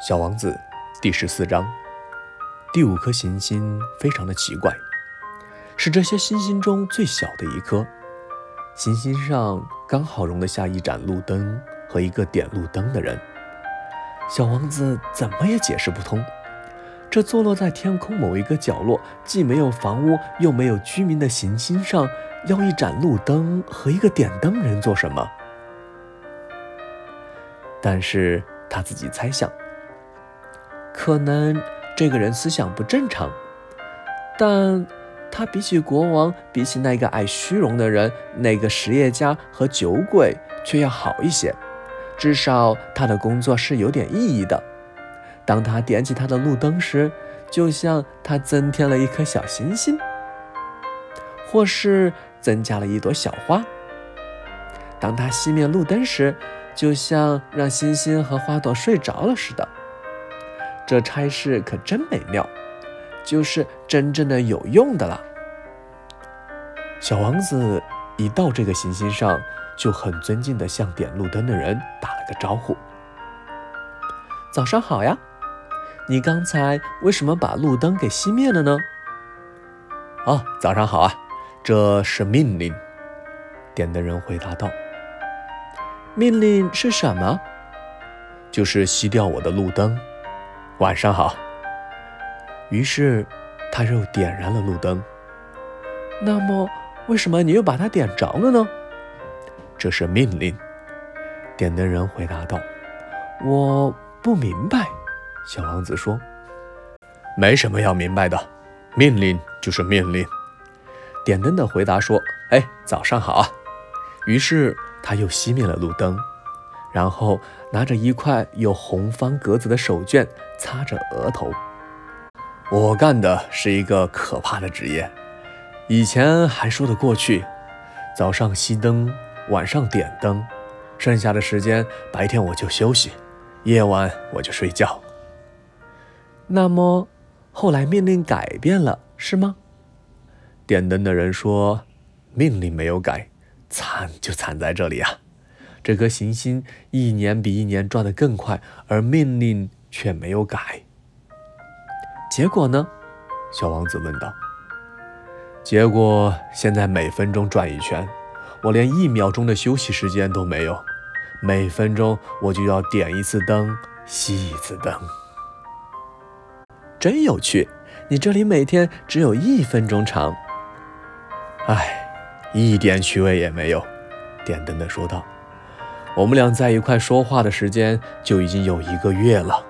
小王子第十四章，第五颗行星非常的奇怪，是这些星星中最小的一颗。行星上刚好容得下一盏路灯和一个点路灯的人。小王子怎么也解释不通，这坐落在天空某一个角落，既没有房屋又没有居民的行星上，要一盏路灯和一个点灯人做什么？但是他自己猜想。可能这个人思想不正常，但他比起国王，比起那个爱虚荣的人，那个实业家和酒鬼，却要好一些。至少他的工作是有点意义的。当他点起他的路灯时，就像他增添了一颗小星星，或是增加了一朵小花。当他熄灭路灯时，就像让星星和花朵睡着了似的。这差事可真美妙，就是真正的有用的了。小王子一到这个行星上，就很尊敬地向点路灯的人打了个招呼：“早上好呀，你刚才为什么把路灯给熄灭了呢？”“哦，早上好啊，这是命令。”点灯人回答道。“命令是什么？”“就是熄掉我的路灯。”晚上好。于是，他又点燃了路灯。那么，为什么你又把它点着了呢？这是命令。点灯人回答道：“我不明白。”小王子说：“没什么要明白的，命令就是命令。”点灯的回答说：“哎，早上好啊。”于是他又熄灭了路灯。然后拿着一块有红方格子的手绢擦着额头。我干的是一个可怕的职业，以前还说得过去，早上熄灯，晚上点灯，剩下的时间白天我就休息，夜晚我就睡觉。那么后来命令改变了，是吗？点灯的人说：“命令没有改，惨就惨在这里啊。”这颗行星一年比一年转得更快，而命令却没有改。结果呢？小王子问道。结果现在每分钟转一圈，我连一秒钟的休息时间都没有。每分钟我就要点一次灯，熄一次灯。真有趣！你这里每天只有一分钟长。唉，一点趣味也没有。点灯的说道。我们俩在一块说话的时间就已经有一个月了。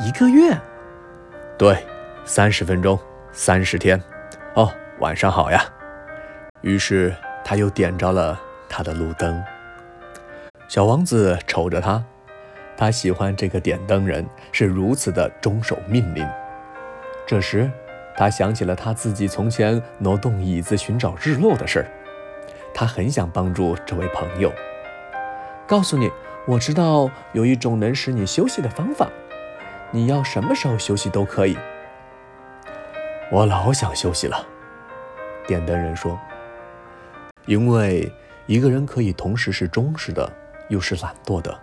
一个月？对，三十分钟，三十天。哦，晚上好呀。于是他又点着了他的路灯。小王子瞅着他，他喜欢这个点灯人是如此的忠守命令。这时，他想起了他自己从前挪动椅子寻找日落的事儿，他很想帮助这位朋友。告诉你，我知道有一种能使你休息的方法。你要什么时候休息都可以。我老想休息了，点灯人说。因为一个人可以同时是忠实的，又是懒惰的。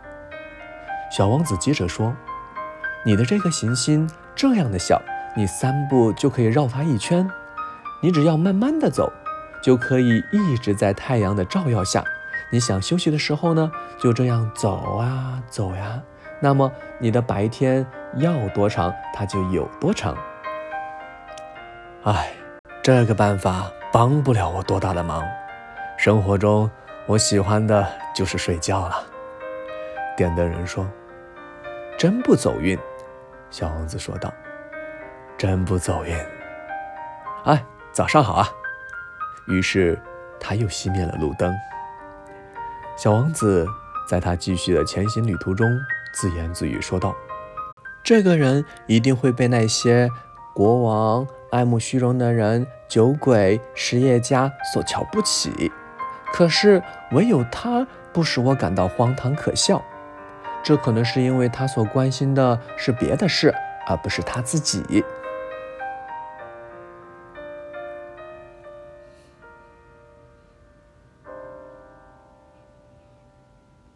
小王子接着说：“你的这个行星这样的小，你三步就可以绕它一圈。你只要慢慢的走，就可以一直在太阳的照耀下。”你想休息的时候呢，就这样走啊走呀，那么你的白天要多长，它就有多长。唉，这个办法帮不了我多大的忙。生活中我喜欢的就是睡觉了。点灯人说：“真不走运。”小王子说道：“真不走运。”哎，早上好啊。于是他又熄灭了路灯。小王子在他继续的前行旅途中自言自语说道：“这个人一定会被那些国王、爱慕虚荣的人、酒鬼、实业家所瞧不起。可是唯有他不使我感到荒唐可笑。这可能是因为他所关心的是别的事，而不是他自己。”